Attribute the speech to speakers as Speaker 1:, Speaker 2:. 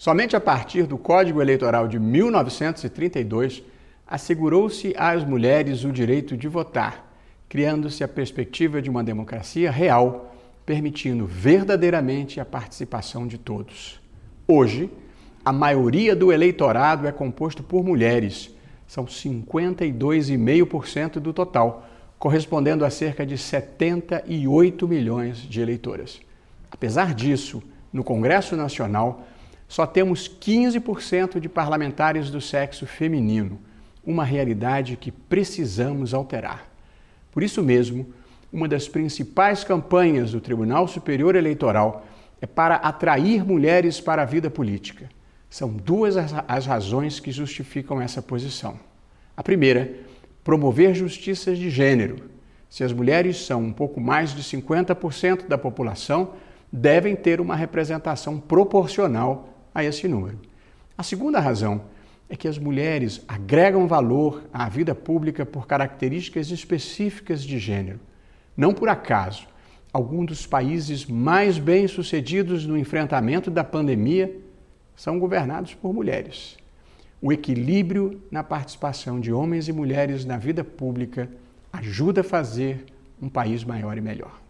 Speaker 1: Somente a partir do Código Eleitoral de 1932 assegurou-se às mulheres o direito de votar, criando-se a perspectiva de uma democracia real, permitindo verdadeiramente a participação de todos. Hoje, a maioria do eleitorado é composto por mulheres, são 52,5% do total, correspondendo a cerca de 78 milhões de eleitoras. Apesar disso, no Congresso Nacional, só temos 15% de parlamentares do sexo feminino, uma realidade que precisamos alterar. Por isso mesmo, uma das principais campanhas do Tribunal Superior Eleitoral é para atrair mulheres para a vida política. São duas as razões que justificam essa posição. A primeira, promover justiças de gênero. Se as mulheres são um pouco mais de 50% da população, devem ter uma representação proporcional a esse número. A segunda razão é que as mulheres agregam valor à vida pública por características específicas de gênero. Não por acaso, alguns dos países mais bem-sucedidos no enfrentamento da pandemia são governados por mulheres. O equilíbrio na participação de homens e mulheres na vida pública ajuda a fazer um país maior e melhor.